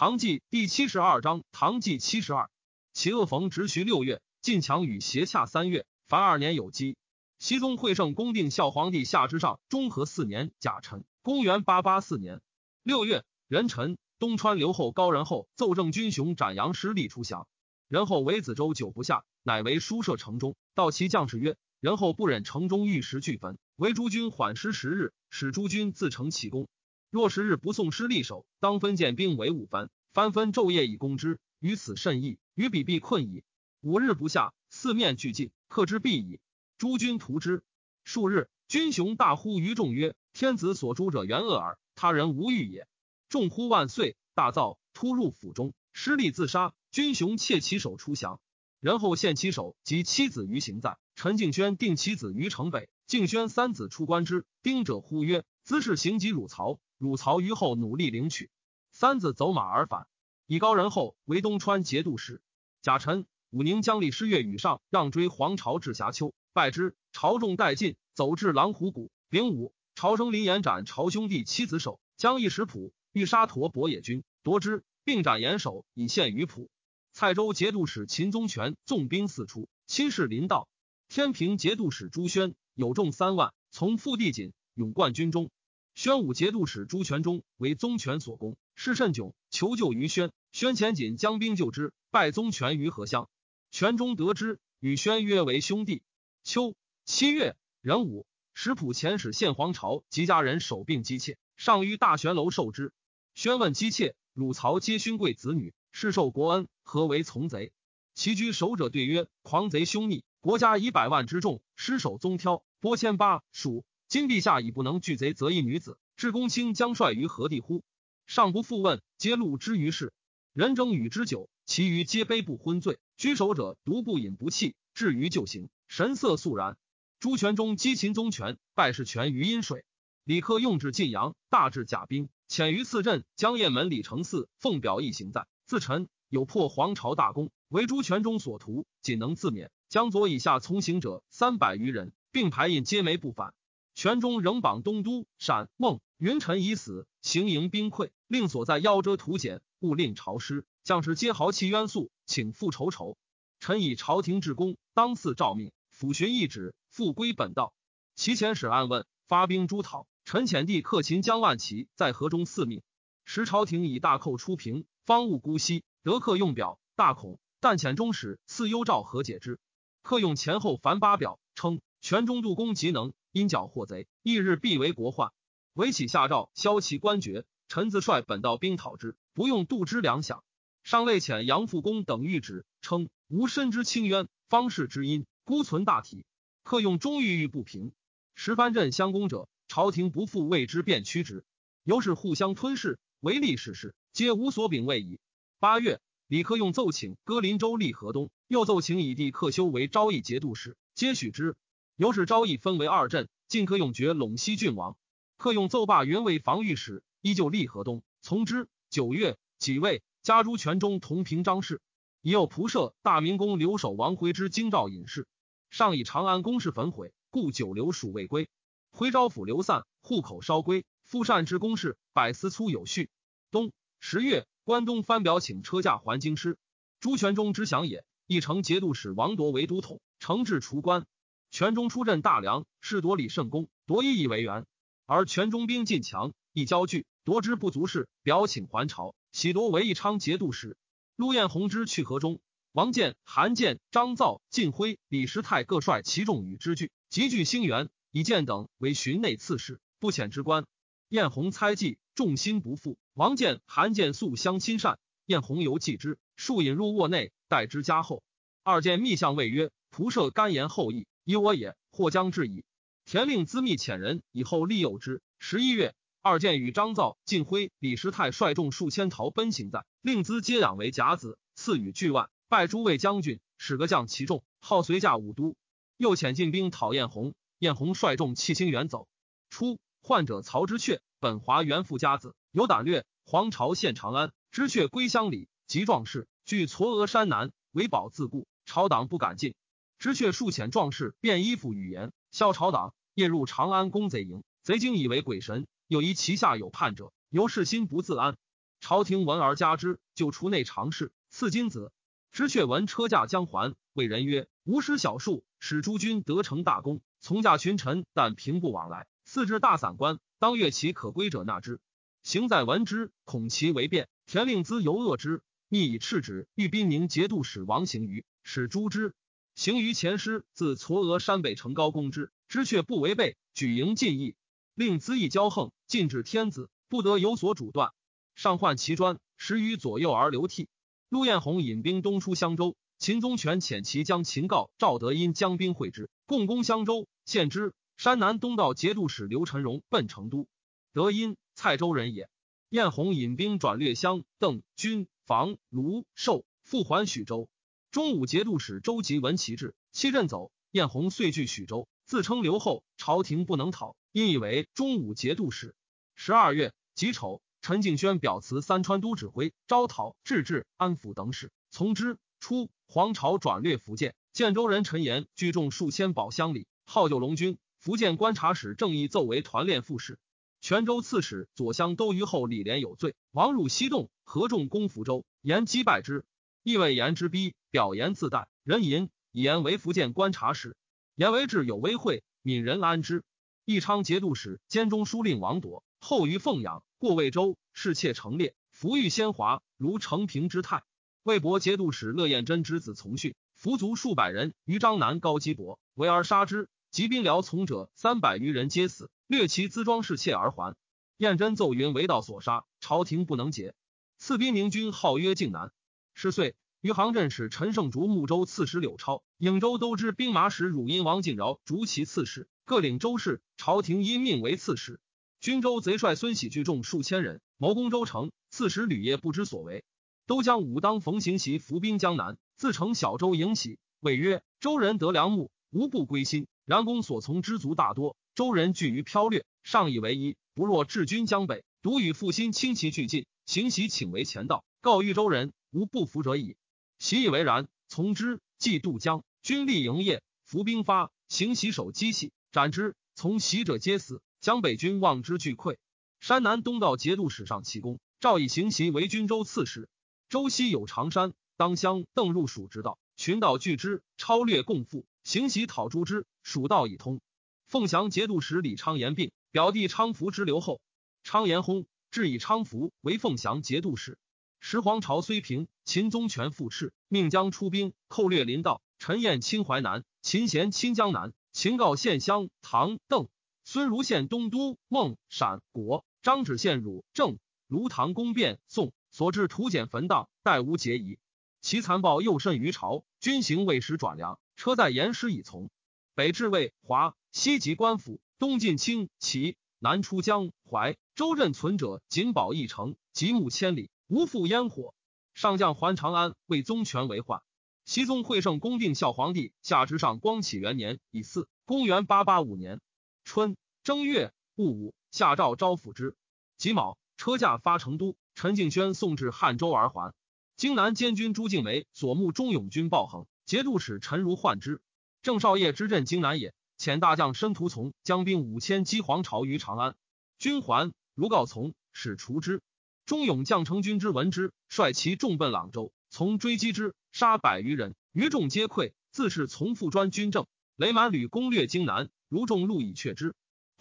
唐纪第七十二章，唐纪七十二。其恶逢直徐六月，晋强与斜洽三月，凡二年有基。熹宗惠圣公定孝皇帝下之上，中和四年甲辰，公元八八四年六月，壬辰，东川留后高仁厚奏郑军雄斩杨师立出降。仁厚为子州久不下，乃为书舍城中。道其将士曰：“仁厚不忍城中玉石俱焚，为诸军缓师十日，使诸军自成其功。”若十日不送师立守，当分建兵为五番，番分昼夜以攻之。于此甚易，于彼必困矣。五日不下，四面俱尽，克之必矣。诸军图之。数日，军雄大呼于众曰：“天子所诛者元恶耳，他人无欲也。”众呼万岁，大造，突入府中，失利自杀。军雄窃其首出降，然后献其首及妻子于行在。陈敬轩定其子于城北，敬轩三子出关之。丁者呼曰：“兹是行及汝曹。”汝曹于后努力领取，三子走马而返，以高人后为东川节度使。甲辰，武宁将立师月羽上让追黄巢至峡丘，拜之。朝众殆尽，走至狼虎谷。丙午，朝生林延斩朝兄弟妻子首，将一石谱，欲杀驼伯野军，夺之，并斩严首，以献于谱。蔡州节度使秦宗权纵兵四出，侵蚀林道。天平节度使朱宣有众三万，从傅地锦，勇冠军中。宣武节度使朱全忠为宗权所攻，势甚窘，求救于宣。宣前仅将兵救之，败宗权于河乡。全忠得知，与宣约为兄弟。秋七月壬午，石浦前使献皇朝及家人守病姬妾，上于大玄楼受之。宣问姬妾：“汝曹皆勋贵子女，世受国恩，何为从贼？”其居守者对曰：“狂贼凶逆，国家以百万之众失守宗挑，拨千八属。”今陛下已不能拒贼，则一女子至公卿将率于何地乎？上不复问，皆录之于事。人争与之久，其余皆悲不昏醉。居守者独不饮不弃，至于就行，神色肃然。朱全忠击秦宗权，败事权于阴水。李克用至晋阳，大至甲兵，遣于次镇江雁门李承嗣奉表一行在。自陈有破黄巢大功，为朱全忠所图，仅能自勉。江左以下从行者三百余人，并排印皆没不返。全中仍榜东都、陕、孟、云臣已死，行营兵溃，令所在夭折图简，勿令朝师。将士皆豪气冤诉，请复仇仇。臣以朝廷至公，当赐诏命，抚巡一旨，复归本道。其前使暗问，发兵诛讨。臣遣帝克秦将万骑在河中四命。时朝廷以大寇出平，方务姑息，得客用表，大恐，但遣中使赐幽诏和解之。客用前后凡八表，称全中度公即能。因剿祸贼，翌日必为国患。唯起下诏，削其官爵。臣自率本道兵讨之，不用度之粮饷。上未遣杨复公等谕旨，称吾深知清冤，方士之因，孤存大体。客用终郁郁不平。十番镇相攻者，朝廷不复为之便屈之，由是互相吞噬，唯利是事，皆无所秉位矣。八月，李克用奏请割林州立河东，又奏请以弟克修为昭义节度使，皆许之。由是昭义分为二镇，晋克用爵陇西郡王，克用奏罢原为防御使，依旧立河东，从之。九月，己未，加诸权中同平章事，已有仆射大明宫留守王徽之京兆隐士，上以长安宫室焚毁，故久留属未归。徽昭府流散，户口稍归，复善之公事，百司粗有序。冬十月，关东藩表请车驾还京师，朱全忠之降也。一城节度使王铎为都统，承制除关。全中出镇大梁，士夺李圣公，夺一以为援。而全中兵进强，一交据，夺之不足事，表请还朝。喜夺为义昌节度使。陆彦宏之去河中，王建、韩建、张造、晋辉、李时泰各率其众与之聚，集聚兴元、以建等为巡内刺史，不遣之官。彦宏猜忌，众心不复。王建、韩建素相亲善，彦宏犹忌之，数引入卧内，待之加厚。二见密相谓曰：“仆射甘言后意。”以我也，或将至矣。田令资密遣人以后利诱之。十一月，二建与张造、晋辉、李时泰率众数千逃奔行在，令资接养为甲子，赐予巨万，拜诸位将军，使个将其众，号随驾武都。又遣进兵讨燕弘，燕弘率众弃清远走。初，患者曹之阙，本华元富家子，有胆略。黄巢献长安，知阙归乡里，及壮士，据嵯峨山南，为保自固，朝党不敢进。知阙数遣壮士，便衣服语言，效朝党。夜入长安攻贼营，贼惊以为鬼神，又疑其下有叛者，由是心不自安。朝廷闻而加之，就除内常侍，赐金子。知阙闻车驾将还，谓人曰：“吾师小数，使诸君得成大功。从驾群臣，但平不往来。赐之大散官，当阅其可归者纳之。行在闻之，恐其为变。田令孜犹恶之，密以赤旨，欲宾宁节度使王行于，使诛之。行于前师，自嵯峨山北城高攻之，知却不违背，举营进邑，令资议骄横，禁止天子，不得有所阻断。上患其专，十余左右而流涕。陆彦宏引兵东出襄州，秦宗权遣其将秦告、赵德因将兵会之，共攻襄州，献之。山南东道节度使刘臣荣奔成都。德因蔡州人也。彦宏引兵转略襄、邓、军、房、卢、寿，复还许州。中武节度使周吉闻其志，弃阵走。彦宏遂据许州，自称留后，朝廷不能讨，因以为中武节度使。十二月己丑。陈敬轩表辞三川都指挥，招讨、治治、安抚等使从之。初，黄巢转略福建，建州人陈岩聚众数千宝箱里，号九龙军。福建观察使郑义奏为团练副使。泉州刺史左相都虞后李连有罪，王汝西洞，合众攻福州，言击败之。意谓言之逼，表言自代，人淫以言为福建观察使。言为志有威惠，闽人安之。义昌节度使兼中书令王铎后于凤阳。过魏州，侍妾成列，服御先华，如承平之态。魏博节度使乐彦真之子从训，服卒数百人于张南高基伯，围而杀之。及兵僚从者三百余人皆死，掠其辎装侍妾而还。彦真奏云为道所杀，朝廷不能解。赐兵明军号曰靖南。十岁，余杭镇使陈胜竹睦州刺史柳超，颍州都知兵马使汝阴王敬饶逐其刺史，各领州事。朝廷因命为刺史。军州贼帅孙喜聚众数千人，谋攻州城。刺史吕业不知所为，都将武当冯行袭伏兵江南，自成小州迎喜。谓曰：周人得良木，无不归心。然公所从之族大多，周人惧于飘掠，上以为一。不若治军江北，独与复心轻骑俱进，行袭请为前道，告豫州人无不服者矣。习以为然，从之。既渡江，军力营业，伏兵发，行袭手机器，斩之。从袭者皆死。江北军望之俱溃，山南东道节度使上其功，赵以行袭为军州刺史。周西有长山，当乡邓入蜀之道，群岛拒之，超略共赴，行袭讨诛之。蜀道已通。凤翔节度使李昌言病，表弟昌福之留后。昌言薨，至以昌福为凤翔节度使。时皇朝虽平，秦宗权复斥，命将出兵寇掠临道。陈彦侵淮南，秦贤侵江南，秦告献襄、唐、邓。孙如献东都，孟陕国张芷献汝郑卢唐攻变宋，所至土简坟荡，待无结疑。其残暴又甚于朝，军行未时转粮，车在严师以从。北至魏华，西及官府，东进清齐，南出江淮。州任存者仅保一城，极目千里，无复烟火。上将还长安，为宗权为患。西宗会圣恭定孝皇帝下之上光启元年乙巳，公元八八五年。春正月戊午，下诏招抚之。己卯，车驾发成都。陈敬轩送至汉州而还。荆南监军朱敬梅所慕忠勇军暴横，节度使陈如患之。郑少业之镇荆南也，遣大将申屠从将兵五千击黄巢于长安。军还，如告从，使除之。忠勇将成军之闻之，率其众奔朗州，从追击之，杀百余人，余众皆溃。自是从复专军政。雷满吕攻略荆南。如众路以却之。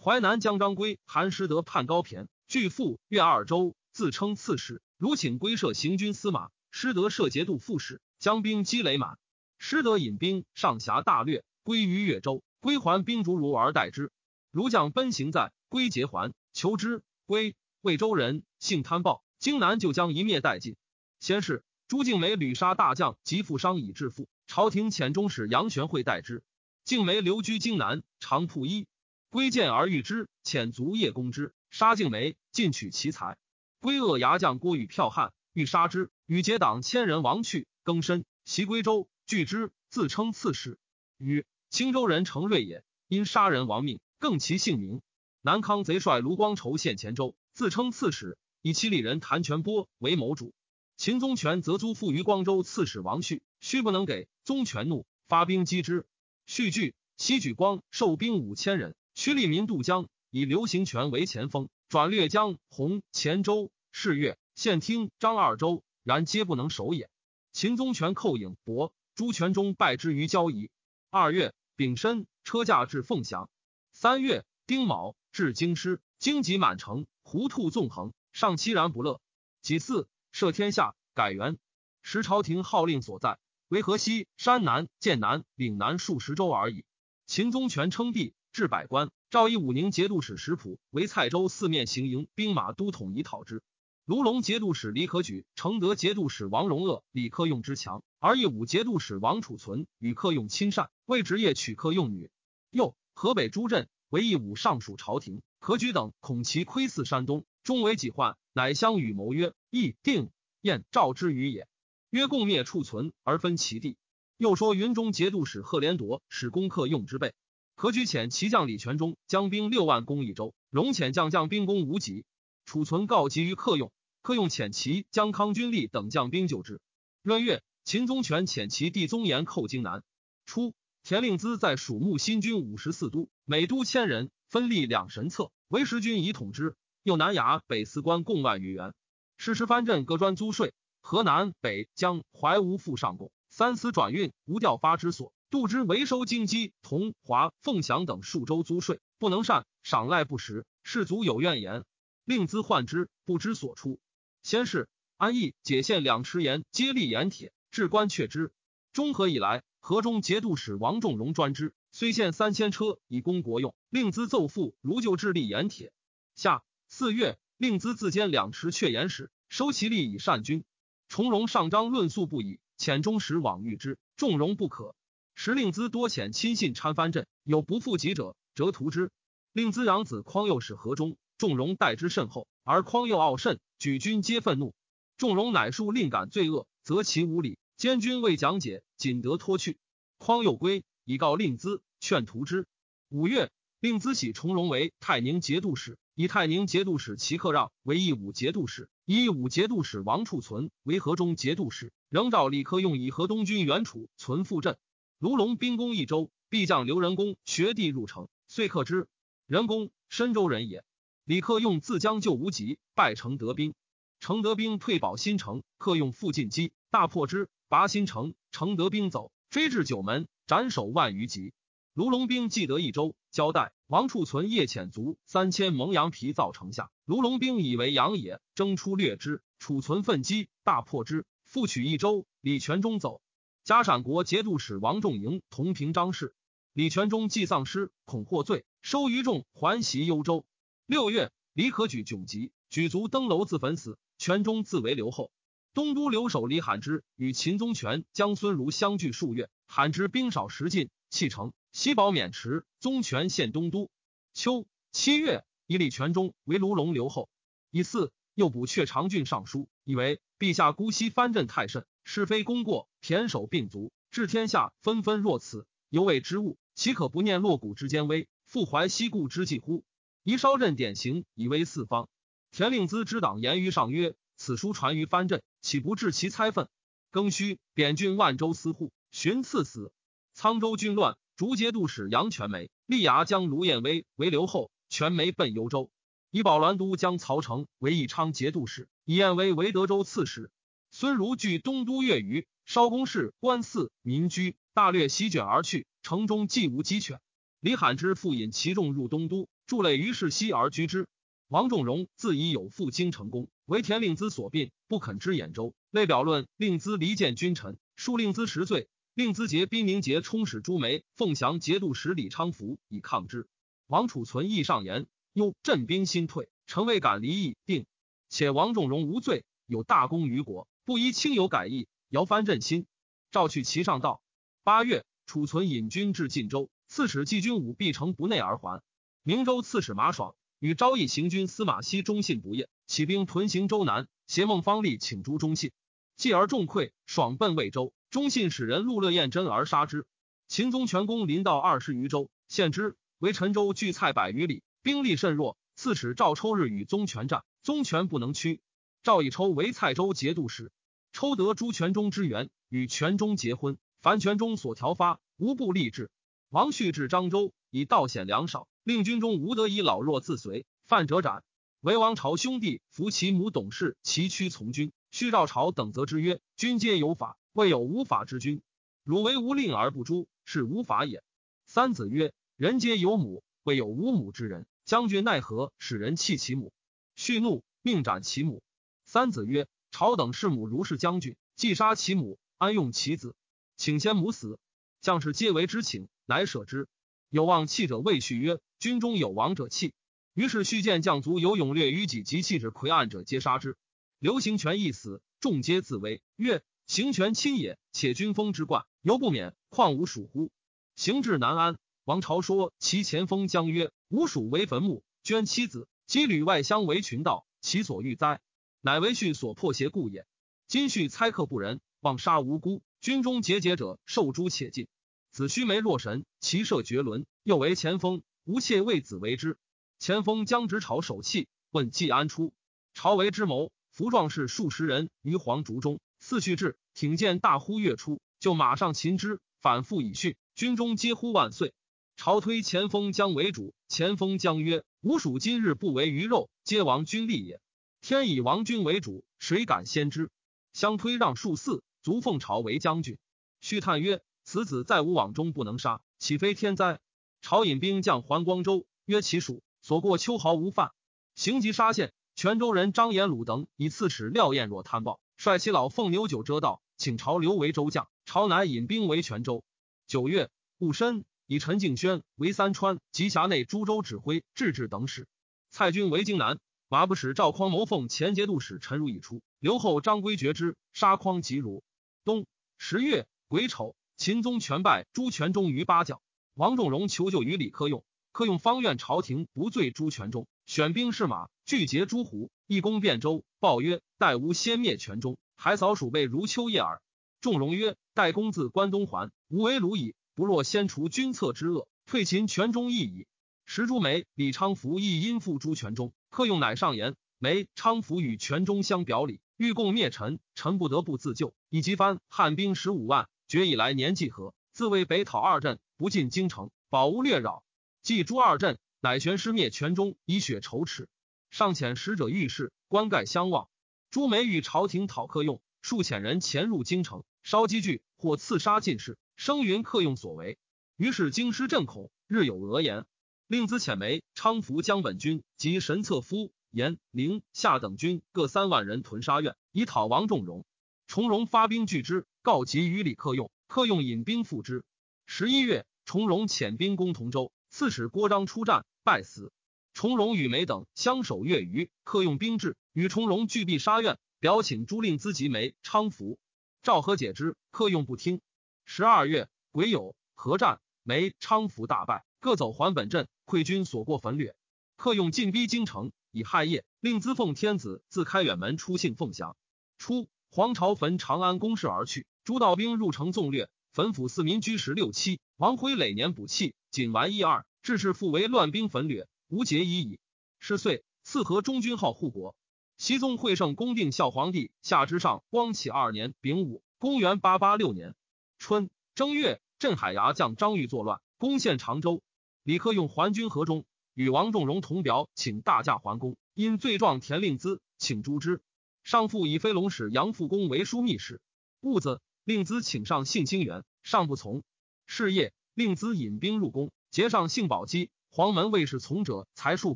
淮南将张归、韩师德叛高骈，拒赴越二州，自称刺史。如请归设行军司马，师德设节度副使，将兵击雷满。师德引兵上峡大略，归于越州。归还兵卒如而待之。如将奔行在，归结还求之。归魏州人，性贪暴，荆南就将一灭殆尽。先是朱敬梅屡杀大将及富商以致富，朝廷遣中使杨玄会代之。敬梅留居荆南，常铺衣，归见而遇之，遣卒夜攻之，杀敬梅，尽取其财。归恶牙将郭宇剽悍，欲杀之，与结党千人亡去，更深袭归州，拒之，自称刺史。与青州人程瑞也，因杀人亡命，更其姓名。南康贼帅卢光筹献前州，自称刺史，以其里人谭全波为谋主。秦宗权则租赋于光州刺史王旭，须不能给，宗权怒，发兵击之。续据西举光受兵五千人，驱利民渡江，以刘行权为前锋，转略江洪、黔州、士越、县听张二州，然皆不能守也。秦宗权寇颖伯，朱全忠败之于交夷。二月丙申，车驾至凤翔。三月丁卯，至京师，荆棘满城，胡兔纵横，上凄然不乐。几次，赦天下，改元。时朝廷号令所在，为河西、山南、剑南、岭南数十州而已。秦宗权称帝，置百官，诏以武宁节度使石普为蔡州四面行营兵马都统，以讨之。卢龙节度使李可举、承德节度使王荣鄂、李克用之强，而义武节度使王储存与克用亲善，为职业娶克用女。又河北诸镇为义武上属朝廷，何举等恐其窥伺山东，终为己患，乃相与谋曰：议定燕赵之余也。曰共灭处存而分其地。又说云中节度使贺连铎使攻克用之辈，何举遣骑将李全忠将兵六万攻益州，荣遣将将兵攻无极。储存告急于克用。克用遣其将康军力等将兵救之。闰月，秦宗权遣其弟宗延寇荆南。初，田令孜在蜀牧新军五十四都，每都千人，分立两神策，为时军以统之。又南衙、北司官共万余员。事时藩镇各专租税，河南、北江、淮无复上贡，三司转运无调发之所，度之为收京畿、同华、凤翔等数州租税，不能善，赏赖不实，士卒有怨言，令资患之，不知所出。先是，安邑解县两池盐皆立盐铁，至官却之。中和以来，河中节度使王仲荣专之，虽献三千车以供国用，令兹奏复如旧致立盐铁。下四月，令兹自兼两池阙盐使，收其利以善军。崇荣上章论诉不已，遣中使往谕之，仲荣不可。时令兹多遣亲信参藩镇，有不负己者，折图之。令兹养子匡佑使河中，仲荣待之甚厚，而匡佑傲甚。举军皆愤怒，仲荣乃恕令感罪恶，则其无礼。监军未讲解，仅得脱去。匡佑归，以告令兹，劝图之。五月，令资喜重荣为泰宁节度使，以泰宁节度使齐克让为义武节度使，以义武节度使王处存为河中节度使。仍召李克用以河东军援储存复镇。卢龙兵攻益州，必将刘仁恭学弟入城，遂克之。仁恭，深州人也。李克用自将救无极，败承德兵。承德兵退保新城，克用复进击，大破之，拔新城。承德兵走，追至九门，斩首万余级。卢龙兵既得一州，交代王处存夜遣卒三千蒙羊皮造城下。卢龙兵以为羊也，征出掠之。储存奋击，大破之，复取一州。李全忠走，加陕国节度使王仲营同平张氏。李全忠既丧失，恐获罪，收余众还袭幽州。六月，李可举窘急，举卒登楼自焚死。全中自为留后。东都留守李罕之与秦宗权、将孙如相聚数月，罕之兵少食尽，弃城。西保渑池，宗权献东都。秋七月，以李全忠为卢龙留后。以四，又补阙长郡尚书，以为陛下姑息藩镇太甚，是非功过，田守并足，治天下纷纷若此，犹未之物，岂可不念落谷之间危，复怀西故之计乎？宜稍任典刑，以威四方。田令孜之党言于上曰：“此书传于藩镇，岂不致其猜愤？”庚戌，贬郡万州司户，寻赐死。沧州军乱，逐节度使杨全梅、立牙将卢彦威为留后，全梅奔幽州。以保栾都将曹成为义昌节度使，以彦威为德州刺史。孙儒据东都越余，烧宫室、官寺、民居，大略席卷而去，城中既无鸡犬。李罕之复引其众入东都。筑垒于世西而居之。王仲荣自以有赴京成功，为田令孜所并，不肯知兖州。类表论令孜离间君臣，恕令孜十罪。令孜节宾宁节充使朱梅、凤翔节度使李昌福以抗之。王储存意上言：忧镇兵心退，臣未敢离意定。且王仲荣无罪，有大功于国，不宜轻有改意，摇翻朕心。召去其上道。八月，储存引军至晋州，刺史季军武必城不内而还。明州刺史马爽与昭义行军司马熙忠信不厌，起兵屯行州南。携孟方立请诛忠信，继而众溃，爽奔魏州。忠信使人陆乐彦真而杀之。秦宗全攻临到二十余州，献之。为陈州距蔡百余里，兵力甚弱。刺史赵抽日与宗权战，宗权不能屈。赵以抽为蔡州节度使，抽得朱全忠之援，与全忠结婚。凡全忠所调发，无不立志。王旭至漳州，以道险粮少。令军中无得以老弱自随，犯者斩。为王朝兄弟扶其母董氏齐屈从军。须赵朝等则之曰：君皆有法，未有无法之君。汝为无令而不诛，是无法也。三子曰：人皆有母，未有无母之人。将军奈何使人弃其母？续怒，命斩其母。三子曰：朝等弑母如是将军，既杀其母，安用其子？请先母死。将士皆为之请，乃舍之。有望弃者未续曰：军中有亡者弃。于是续见将卒有勇略于己及弃之魁岸者，皆杀之。刘行权一死，众皆自危。曰：行权亲也，且军锋之冠，犹不免，况吾属乎？行至南安，王朝说其前锋将曰：吾属为坟墓，捐妻子，羁旅外乡为群盗，其所欲哉？乃为婿所破邪故也。今续猜克不仁，妄杀无辜，军中节节者受诛且尽。子虚眉若神，其射绝伦，又为前锋，吾妾为子为之。前锋将执朝守器，问季安出。朝为之谋，服壮士数十人于黄竹中，四去至，挺剑大呼跃出，就马上擒之，反复以训，军中皆呼万岁。朝推前锋将为主，前锋将曰：“吾属今日不为鱼肉，皆亡君立也。天以王君为主，谁敢先之？”相推让数四，卒奉朝为将军。续叹曰：“此子在吾网中不能杀，岂非天灾？”朝引兵将还光州，曰：“其属。”所过秋毫无犯，行及沙县，泉州人张延鲁等以刺史廖彦若贪暴，率其老奉牛酒遮道，请朝刘为州将。朝南引兵为泉州。九月戊申，以陈敬轩为三川及辖内诸州指挥、制置等使。蔡军为荆南，马不使赵匡谋奉前节度使陈如已出，留后张规绝之，杀匡即如。冬十月癸丑，秦宗全败朱全忠于八角。王仲荣求救于李克用。克用方愿朝廷不罪朱全忠，选兵士马拒劫诸胡，一攻汴州。报曰：待吾先灭全中，还扫鼠辈如秋叶耳。仲荣曰：待公自关东还，吾为鲁矣。不若先除君侧之恶，退秦全中亦矣。石朱梅、李昌福亦因附朱全忠，克用乃上言：梅、昌福与全中相表里，欲共灭陈，臣不得不自救。以及番汉兵十五万，决以来年计和？自为北讨二镇，不进京城，保无略扰。继诸二镇，乃玄师灭全中，以雪仇耻。上遣使者御史，官盖相望。朱梅与朝廷讨客用，数遣人潜入京城，烧积聚，或刺杀进士，声云客用所为。于是京师震恐，日有讹言。令资遣梅、昌福江本军及神策夫严陵夏等军各三万人屯沙苑，以讨王仲荣。重荣发兵拒之，告急于李克用，克用引兵赴之。十一月，重荣遣兵攻同州。刺史郭彰出战，败死。重荣与梅等相守月余，客用兵至，与重荣拒壁杀怨，表请朱令资及梅昌福。赵和解之，客用不听。十二月癸酉，合战，梅昌福大败，各走还本镇，溃军所过焚掠。客用进逼京城，以亥夜，令资奉天子自开远门出幸凤翔。初，黄巢焚长安宫室而去，诸道兵入城纵掠，焚府四民居十六七。王辉累年补气。仅完一二，致是复为乱兵焚掠，无节已矣。是岁，赐和中军号护国。熙宗会圣恭定孝皇帝下之上光启二年丙午，公元八八六年春正月，镇海牙将张玉作乱，攻陷常州。李克用还军河中，与王仲荣同表，请大驾还宫。因罪状田令孜，请诛之。上父以飞龙使杨复恭为枢密使。戊子，令孜请上信兴元，上不从。是夜。令孜引兵入宫，劫上幸宝鸡，黄门卫士从者才数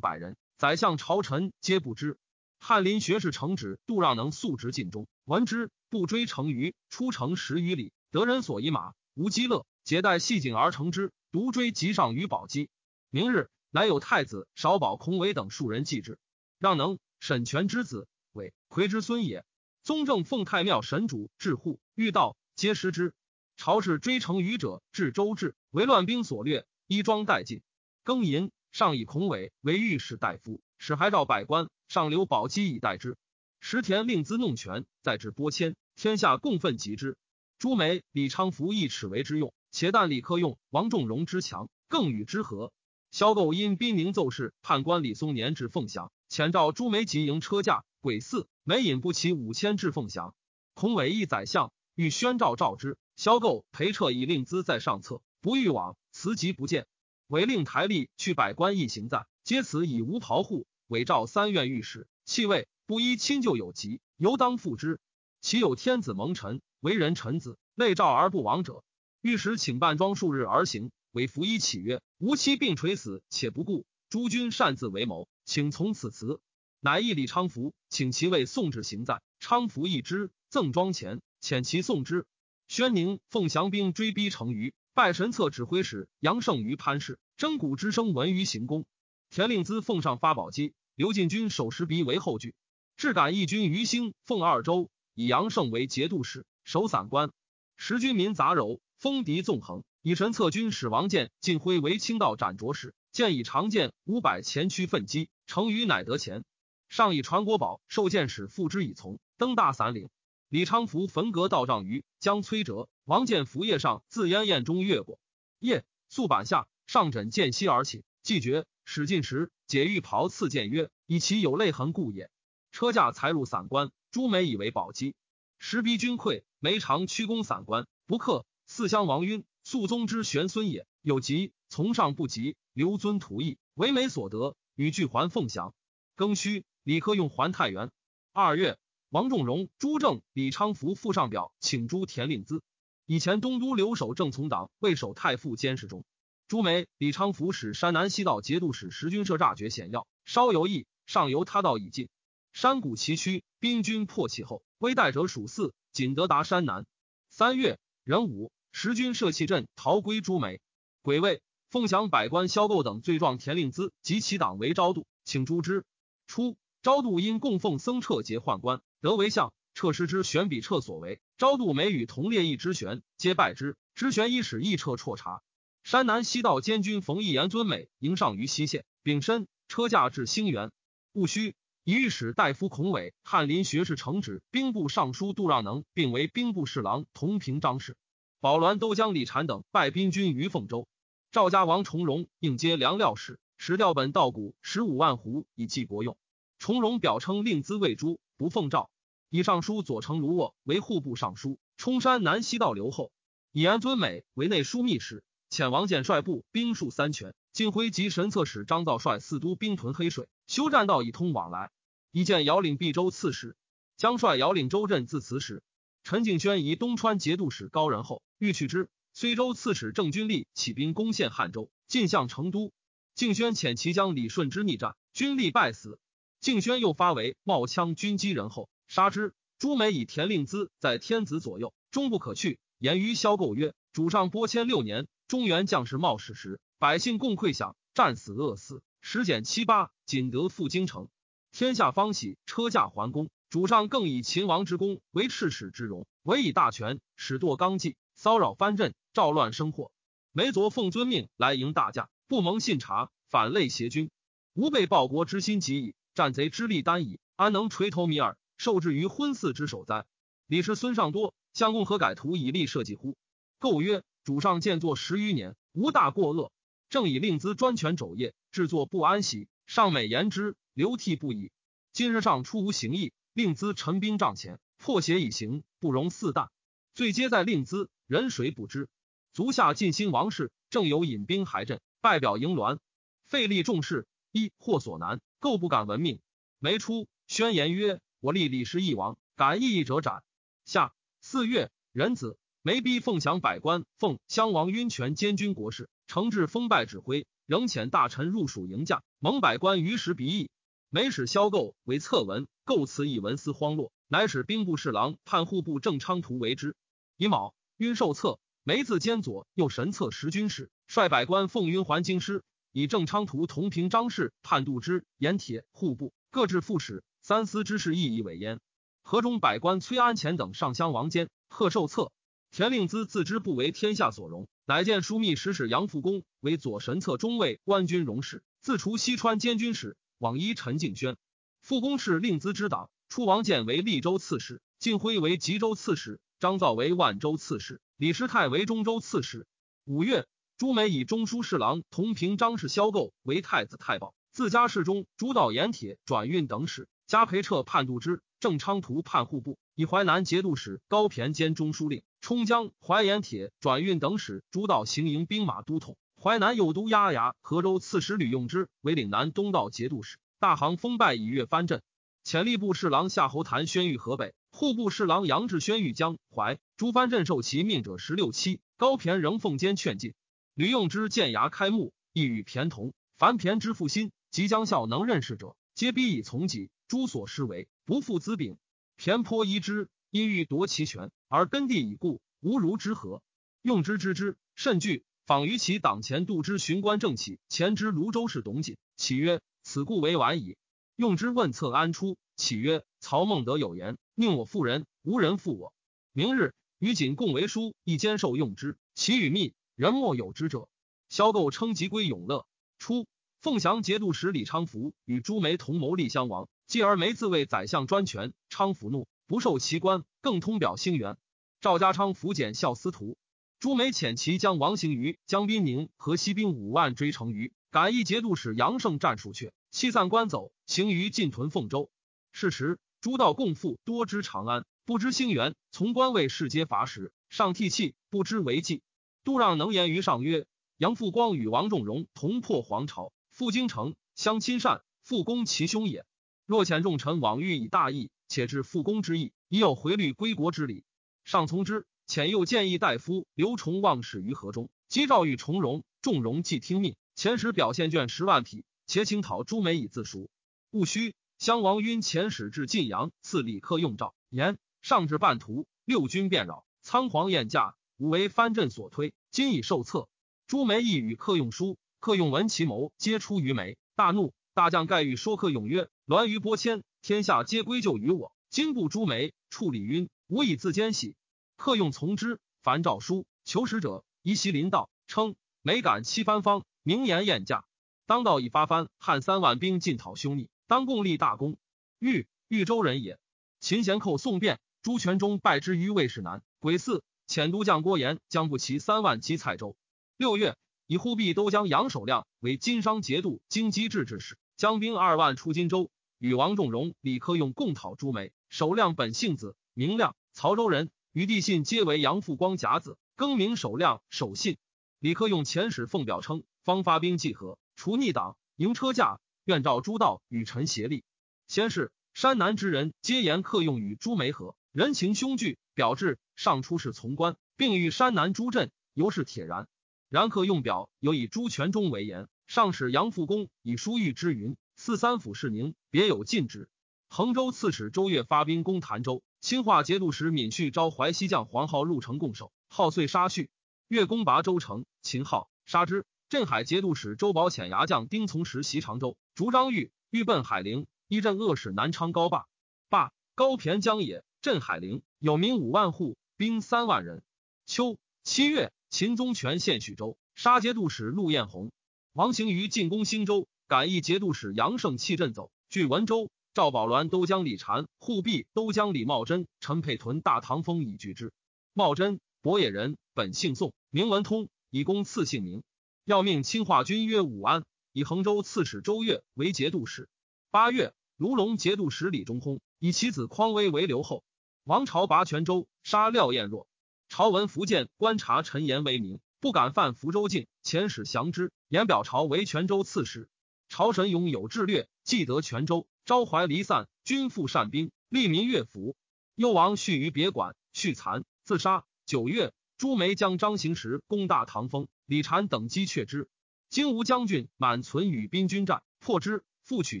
百人，宰相朝臣皆不知。翰林学士承旨杜让能素直进中，闻之不追成于，出城十余里，得人所以马，无饥乐，结带系颈而成之，独追即上于宝鸡。明日，乃有太子少保孔伟等数人继之。让能沈权之子，为魁之孙也。宗正奉太庙神主至户，遇道皆失之。朝士追成于者至周至，为乱兵所掠，衣装殆尽。庚寅，上以孔伟为御史大夫，使还召百官，上留宝鸡以待之。石田令资弄权，在至拨迁，天下共愤极之。朱梅、李昌福一尺为之用，且但李克用、王仲荣之强，更与之和。萧构因兵宁奏事，判官李松年至凤翔，遣召朱梅及迎车驾，鬼四每引不齐五千至凤翔。孔伟一宰相，欲宣诏召之。萧构裴彻以令资在上策，不欲往，辞疾不见。唯令台吏去百官一行在，皆此以无袍户，伪诏三院御史，弃位，不依亲旧有疾，犹当复之。其有天子蒙尘，为人臣子，内诏而不亡者，御史请半庄数日而行。为服一起曰：“吾妻病垂死，且不顾。诸君擅自为谋，请从此辞。”乃议李昌福，请其为送至行在。昌福一之，赠庄钱，遣其送之。宣宁奉降兵追逼成虞，拜神策指挥使杨胜于潘氏，征鼓之声闻于行宫。田令孜奉上发宝鸡，刘进军守石鼻为后据。至感义军于兴，奉二州。以杨胜为节度使，守散关。时军民杂糅，风敌纵横。以神策军使王建、晋辉为清道斩卓使，建以长剑五百前驱奋击，成于乃得前。上以传国宝授剑使付之以从，登大散岭。李昌福焚阁道丈于将崔折，王建伏叶上自烟焰中越过。夜宿板下，上枕剑息而起，既绝，使进时解玉袍赐剑曰：“以其有泪痕故也。”车驾才入散关。朱梅以为宝鸡，时逼军溃，梅长驱攻散关，不克。四乡王晕，肃宗之玄孙也。有疾，从上不及，留尊图邑，为梅所得，与俱还凤翔。庚戌，李克用还太原。二月，王仲荣、朱正、李昌福附上表，请诸田令孜。以前东都留守正从党为守太傅监视中。朱梅、李昌福使山南西道节度使石军设诈绝险要，稍有异，上游他道已尽。山谷崎岖，兵军破气后，危待者属四，仅得达山南。三月壬午，石军设气阵，逃归朱梅。癸未，凤翔百官萧构等罪状田令孜及其党为昭度，请诛之。初，昭度因供奉僧彻节宦官，得为相。彻师之玄比彻所为，昭度每与同列一之玄，皆拜之。之玄一使亦彻辍察。山南西道监军冯异言尊美迎上于西县，丙申，车驾至兴元。戊戌。以御史大夫孔伟、翰林学士承旨兵部尚书杜让能，并为兵部侍郎，同平章事。保鸾都将李禅等拜兵军于凤州。赵家王重荣应接粮料使，使调本稻谷十五万斛以济国用。重荣表称令资未诛，不奉诏。以尚书左丞卢沃为户部尚书，冲山南西道留后。以安尊美为内枢密使，遣王建率部兵数三权。晋辉及神策使张造率四都兵屯黑水，修栈道以通往来。一见遥领毕州刺史，将率遥领州镇自此使。陈敬轩以东川节度使高仁厚欲去之，虽州刺史郑军力起兵攻陷汉州，进向成都。敬轩遣其将李顺之逆战，军力败死。敬轩又发为冒羌军机仁厚，杀之。朱梅以田令孜在天子左右，终不可去。言于萧构曰：“主上播迁六年，中原将士冒矢时。”百姓共溃饷，战死饿死，时减七八，仅得复京城。天下方喜，车驾还宫。主上更以秦王之功为赤史之荣，委以大权，使堕纲纪，骚扰藩镇，赵乱生祸。梅昨奉遵命来迎大驾，不蒙信察，反类邪君，吾辈报国之心极矣，战贼之力单矣，安能垂头米耳，受制于昏嗣之手哉？李氏孙尚多，相公何改图以立社稷乎？构曰：主上建作十余年，无大过恶。正以令资专权肘腋，制作不安喜，尚美言之，流涕不已。今日上出无行意，令资陈兵帐前，破邪以行，不容四旦。罪皆在令资，人谁不知？足下尽兴王室，正有引兵还镇，拜表迎銮，费力重事，一或所难，构不敢闻命。没出宣言曰：“我立李氏义王，敢异议者斩。”下四月，壬子，梅逼凤翔百官，奉襄王晕权监军国事。承制封拜指挥，仍遣大臣入蜀迎驾，蒙百官于时鼻翼。梅使萧构为策文，构词以文思荒落，乃使兵部侍郎判户部郑昌图为之。乙卯，晕受策，梅自兼左右神策十军事，率百官奉晕还京师，以郑昌图同平章事、判度之、盐铁、户部各置副使，三司之事亦以为焉。河中百官崔安潜等上乡王坚贺受策。田令孜自知不为天下所容，乃见枢密使使杨复恭为左神策中尉官军容事，自除西川监军使，往依陈敬轩。复恭是令孜之党，出王建为利州刺史，晋辉为吉州刺史，张造为万州刺史，李师泰为中州刺史。五月，朱梅以中书侍郎同平张氏萧构为太子太保，自家侍中诸道盐铁转运等使，加培彻判度之，郑昌图判户部，以淮南节度使高骈兼中书令。冲江、淮盐铁转运等使，诸道行营兵马都统。淮南右都押牙、河州刺史吕用之为岭南东道节度使，大行封败以越藩镇。潜吏部侍郎夏侯谭宣谕河北，户部侍郎杨志宣谕江淮。诸藩镇受其命者十六七。高骈仍奉监劝进。吕用之见牙开幕，亦与骈同。凡骈之负心，即将效能任事者，皆逼以从己。诸所施为，不复资禀。骈颇疑之，因欲夺其权，而根蒂已固，无如之何。用之知之，甚惧。访于其党前度之巡官正起，前之泸州市董瑾，启曰：“此故为晚矣。”用之问策安出，启曰：“曹孟德有言，宁我负人，无人负我。明日与瑾共为书，一兼受用之。其与密，人莫有之者。”萧构称即归永乐。初，凤翔节度使李昌福与朱梅同谋立襄王，继而梅自为宰相专权，昌福怒，不受其官，更通表兴元。赵家昌辅检校司徒。朱梅遣其将王行于江滨宁和西兵五万追成于，感义节度使杨胜战数阙，弃散官走，行于进屯凤州。是时，诸道共赴，多知长安，不知兴元。从官位世皆伐时，上涕泣，不知为计。杜让能言于上曰：“杨复光与王仲荣同破黄巢，赴京城，相亲善，复攻其兄也。若遣众臣往欲以大义，且至复公之意，已有回律归国之礼，上从之。”遣又建议大夫刘崇望使于河中，击诏与重荣，重荣既听命，遣使表现卷十万匹，且请讨朱梅以自赎。戊戌，襄王晕遣使至晋阳，赐李克用诏，言上至半途，六军变扰，仓皇宴驾，吾为藩镇所推，今已受策。朱梅亦与克用书，克用闻其谋，皆出于梅，大怒。大将盖欲说克用曰：“栾于波迁，天下皆归咎于我。今不朱梅，处理晕，吾以自坚喜。”客用从之，凡诏书求使者，宜袭临道，称每敢七番方，名言宴驾。当道已发藩，汉三万兵进讨凶逆，当共立大功。豫豫州人也。秦贤寇宋变，朱全忠败之于魏氏南。癸巳，遣都将郭延将不齐三万击蔡州。六月，以忽必都将杨守亮为金商节度京畿制置使，将兵二万出荆州，与王仲荣、李克用共讨朱梅。守亮本姓子，名亮，曹州人。与帝信皆为杨复光甲子，更名守亮、守信。李克用遣使奉表称，方发兵济河，除逆党，迎车驾，愿召诸道与臣协力。先是，山南之人皆言克用与朱梅和，人情凶惧，表至上出使从官，并与山南诸镇，犹是铁然。然克用表有以朱全忠为言，上使杨复公以书谕之云：四三府事宁，别有禁止。衡州刺史周越发兵攻潭州。清化节度使闵旭招淮西将黄浩入城共守，浩遂杀旭。越攻拔州城，秦浩杀之。镇海节度使周保遣牙将丁从实袭常州，逐张玉，欲奔海陵。一镇恶使南昌高霸，霸高骈江也。镇海陵有民五万户，兵三万人。秋七月，秦宗权献许州，杀节度使陆彦宏。王行于进攻兴州，感义节度使杨胜弃镇走，据文州。赵宝鸾都将李禅，护弼都将李茂贞、陈佩屯大唐封以拒之。茂贞，博野人，本姓宋，名文通，以公赐姓名。要命清化军曰武安，以衡州刺史周越为节度使。八月，卢龙节度使李中轰以其子匡威为留后。王朝拔泉州，杀廖彦若。朝闻福建观察陈言为名，不敢犯福州境，遣使降之。言表朝为泉州刺史。朝神勇有智略，既得泉州。招怀离散，君复善兵，利民乐府。幽王续于别馆，续残自杀。九月，朱梅将张行时攻大唐丰，李禅等击却之。荆吴将军满存与兵军战，破之，复取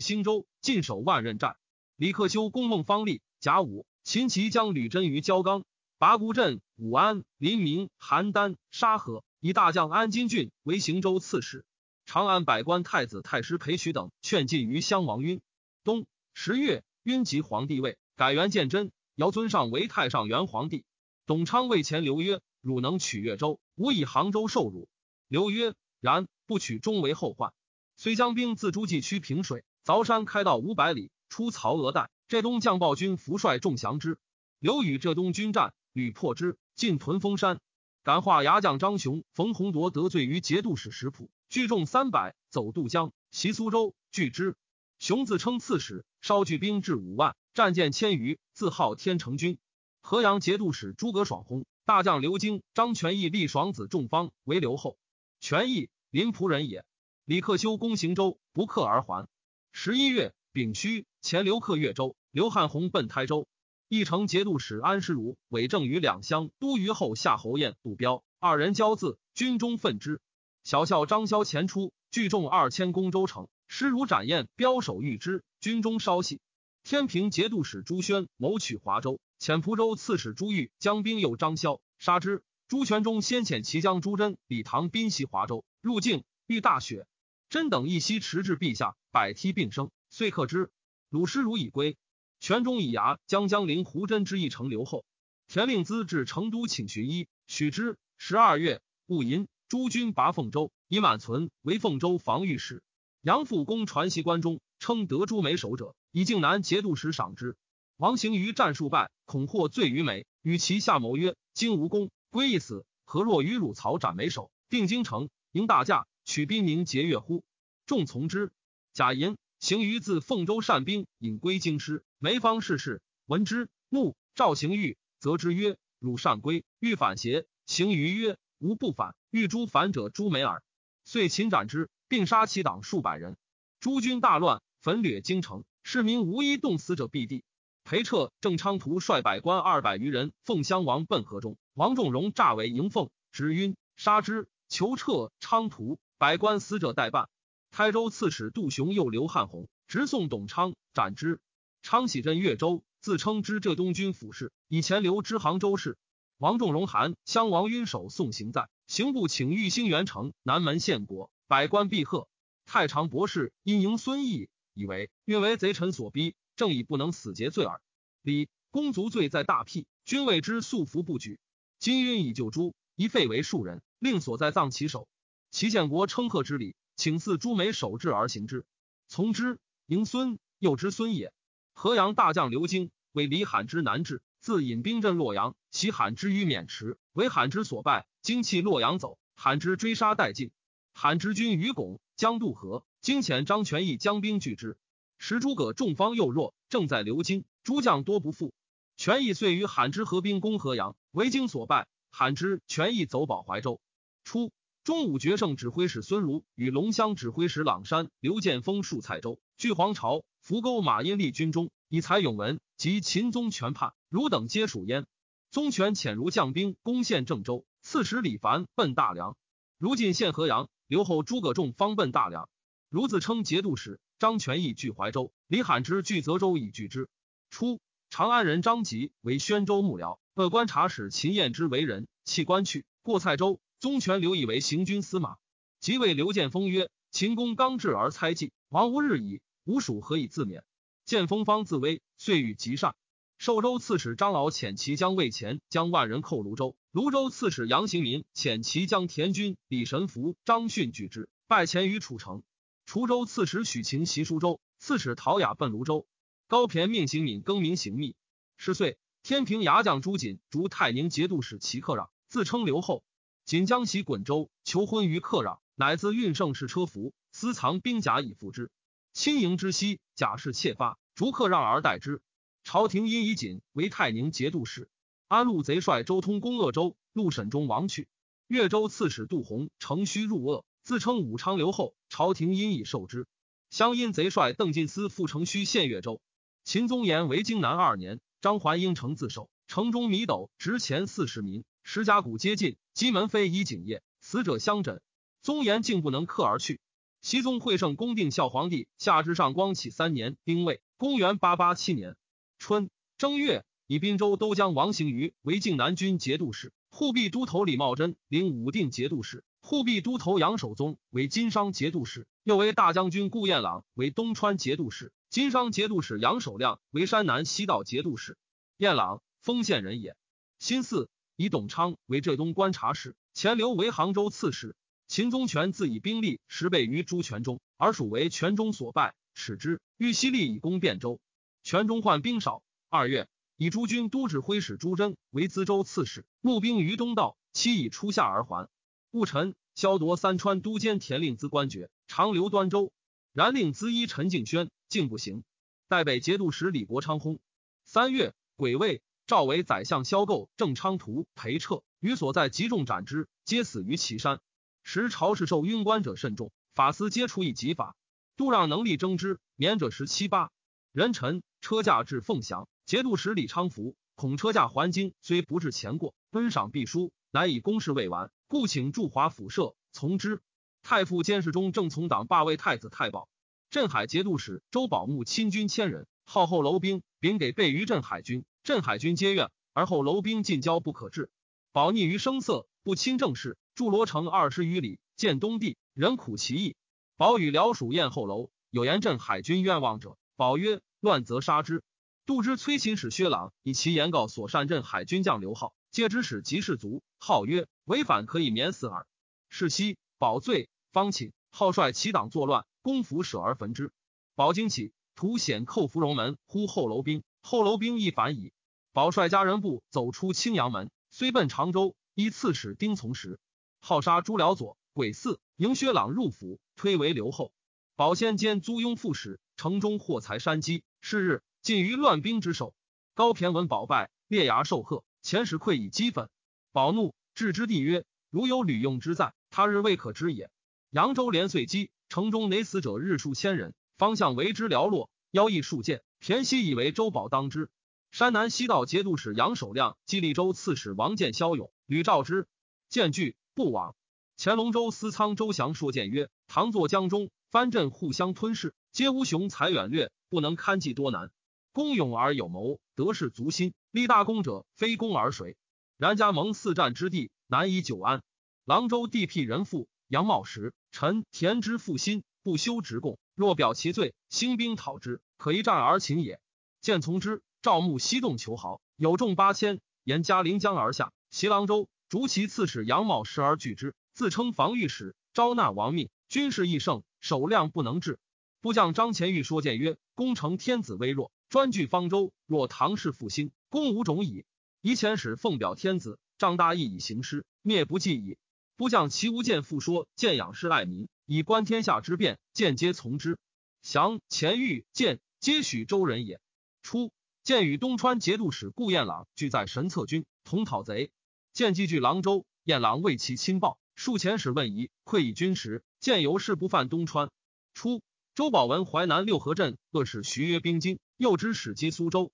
兴州，尽守万仞寨。李克修攻孟方立，甲午，秦齐将吕真于焦刚、拔谷镇、武安、临明、邯郸、沙河，以大将安金俊为行州刺史。长安百官太子太师裴渠等劝进于襄王晕。冬十月，晕即皇帝位，改元建真，尧尊上为太上元皇帝。董昌为前刘曰：“汝能取越州，吾以杭州受辱。”刘曰：“然，不取终为后患。”虽将兵自诸暨区平水，凿山开道五百里，出曹娥带。浙东将暴军伏率众降之。刘与浙东军战，屡破之，进屯封山。感化牙将张雄、冯弘铎得罪于节度使石普，聚众三百，走渡江，袭苏州，拒之。雄自称刺史，稍聚兵至五万，战舰千余，自号天成军。河阳节度使诸葛爽轰大将刘京、张全义立爽子众方为留后。全义临蒲人也。李克修攻行州，不克而还。十一月丙戌，前刘克越州，刘汉宏奔台州。义城节度使安师儒伪正于两乡都虞候夏侯彦、杜彪二人交字，军中愤之。小校张萧前出，聚众二千攻州城，师儒斩彦，标守御之，军中稍息。天平节度使朱宣谋取华州，遣蒲州刺史朱玉将兵诱张萧，杀之。朱全忠先遣骑将朱桢、李唐兵袭华州，入境遇大雪，真等一夕迟至陛下，百梯并生，遂克之。鲁师如已归，全中以牙将江陵胡真之一城留后。田令孜至成都请寻医，许之。十二月戊寅，诸军拔凤州，以满存为凤州防御使。杨复公传檄关中，称得诸美守者。以靖南节度使赏之。王行于战数败，恐获罪于美，与其下谋曰：“今无功，归一死，何若与汝曹斩眉首，定京城，迎大驾，取兵宁节月乎？”众从之。贾银行于自凤州善兵，引归京师。梅方事事，闻之，怒。赵行玉责之曰：“汝善归，欲反邪？”行于曰：“吾不反，欲诛反者诛梅耳。”遂擒斩之，并杀其党数百人。诸军大乱，焚掠京城。市民无一动死者，毙地。裴彻、郑昌图率百官二百余人，奉襄王奔河中。王仲荣诈为迎奉，直晕杀之。求彻、昌图百官死者待办。台州刺史杜雄又刘汉宏直送董昌，斩之。昌喜镇越州，自称知浙东军府事，以前留知杭州事。王仲荣函襄王晕守送行在，刑部请御兴元城南门献国，百官必贺。太常博士因迎孙毅。以为愿为贼臣所逼，正以不能死节罪耳。李公族罪在大辟，君谓之素服不举。今晕以救诸，一废为庶人，令所在葬其首。齐建国称贺之礼，请赐朱梅守制而行之。从之。迎孙又之孙也。河阳大将刘京为李罕之南至，自引兵镇洛阳，其罕之于渑池，为罕之所败。经弃洛阳走，罕之追杀殆尽。罕之军于巩将渡河。惊遣张全义将兵拒之，时诸葛众方又弱，正在流京，诸将多不复。全义遂与罕之合兵攻河阳，为京所败。罕之全义走保怀州。初，中武决胜指挥使孙儒与龙骧指挥使朗山、刘建峰戍蔡州，据黄巢、扶沟马殷立军中，以才勇文及秦宗权叛，汝等皆属焉。宗权遣如将兵攻陷郑州，刺史李凡奔大梁，如进陷河阳，留后诸葛仲方奔大梁。如自称节度使，张全义据怀州，李罕之据泽州以拒之。初，长安人张吉为宣州幕僚，恶观察使秦彦之为人，弃官去，过蔡州。宗权留以为行军司马。即谓刘建峰曰：“秦公刚至而猜忌，王无日矣，吾蜀何以自勉？”建峰方自危，遂与极善。寿州刺史张老遣其将魏前将万人寇泸州，泸州刺史杨行民遣其将田军李神福、张逊拒之，拜前于楚城。滁州刺史许勤袭舒州，刺史陶雅奔泸州。高骈命行敏更名行密。十岁，天平牙将朱瑾逐太宁节度使齐克让，自称刘后。瑾将袭滚州，求婚于克让，乃自运胜士车服，私藏兵甲以赴之。亲迎之夕，甲士窃发，逐客让而待之。朝廷因以锦为泰宁节度使。安陆贼帅周通攻鄂州，陆沈中亡去。越州刺史杜洪乘虚入鄂。自称武昌留后，朝廷因以受之。湘阴贼帅邓进思复城虚县越州。秦宗言为京南二年，张环应城自守，城中米斗值钱四十民，石甲骨皆尽，鸡门非以景业，死者相枕。宗言竟不能克而去。熹宗会圣恭定孝皇帝下至上光启三年，丁未，公元八八七年春正月，以滨州都将王行于为靖南军节度使，护弼都头李茂贞领武定节度使。护弼都头杨守宗为金商节度使，又为大将军顾彦朗为东川节度使，金商节度使杨守亮为山南西道节度使。彦朗，丰县人也。新四以董昌为浙东观察使，钱刘为杭州刺史。秦宗权自以兵力十倍于朱全忠，而属为全忠所败，耻之。欲西力以攻汴州，全忠患兵少。二月，以诸军都指挥使朱桢为淄州刺史，募兵于东道，期以初夏而还。戊辰，削夺三川都监田令孜官爵，长留端州。然令资衣陈敬轩，竟不行。代北节度使李国昌薨。三月，癸未，赵为宰相萧构、郑昌图、裴彻与所在集众斩之，皆死于岐山。时朝事受晕官者甚众，法司皆处以极法。度让能力争之，免者十七八。人臣车驾至凤翔，节度使李昌福恐车驾还京，虽不至前过，恩赏必输，乃以公事未完，故请驻华府舍，从之。太傅监视中正从党罢为太子太保。镇海节度使周保牧亲军千人，号后楼兵，禀给备于镇海军。镇海军皆愿，而后楼兵进交不可治。保逆于声色，不亲政事，驻罗城二十余里，见东地，人苦其意。保与辽属燕后楼，有言镇海军愿望者，保曰：乱则杀之。杜之崔秦使薛朗以其言告所善镇海军将刘浩，皆指使及士卒，号曰：违反可以免死耳。是夕，保罪。方寝，号率其党作乱，公府舍而焚之。保惊起，图险寇芙蓉门，呼后楼兵。后楼兵亦反矣。保率家人部走出青阳门，虽奔常州，依刺史丁从时，号杀朱辽左、鬼四，迎薛朗入府，推为留后。保先兼租庸副使，城中获财山积。是日，尽于乱兵之手。高骈闻保败，列牙受贺，前使愧以积愤。保怒，置之地曰：“如有吕用之在，他日未可知也。”扬州连岁饥，城中馁死者日数千人，方向为之寥落，腰翼数箭。骈西以为周保当之。山南西道节度使杨守亮、蓟利州刺史王建骁勇，吕召之，见拒不往。乾隆州司仓周祥说谏曰：“唐作江中，藩镇互相吞噬，皆无雄才远略，不能堪计多难。公勇而有谋，得势足心，立大功者，非功而谁？然加盟四战之地，难以久安。郎州地辟人富。”杨茂实臣田之负心，不修职贡。若表其罪，兴兵讨之，可一战而擒也。见从之。赵牧西动求豪，有众八千，沿嘉陵江而下，袭郎州。逐其刺史杨茂时而拒之，自称防御使，招纳亡命。军事亦盛，守量不能治。部将张虔玉说谏曰：“攻城天子微弱，专据方舟。若唐氏复兴，攻无种矣。宜遣使奉表天子，仗大义以行师，灭不计矣。”部将齐无见复说见养士爱民，以观天下之变，见皆从之。降前欲见皆许州人也。初，见与东川节度使顾彦朗俱在神策军，同讨贼。见既据郎州，燕郎为其亲报，数遣使问疑，愧以军时。见由是不犯东川。初，周保文淮南六合镇恶使徐曰兵精，又知使击苏州，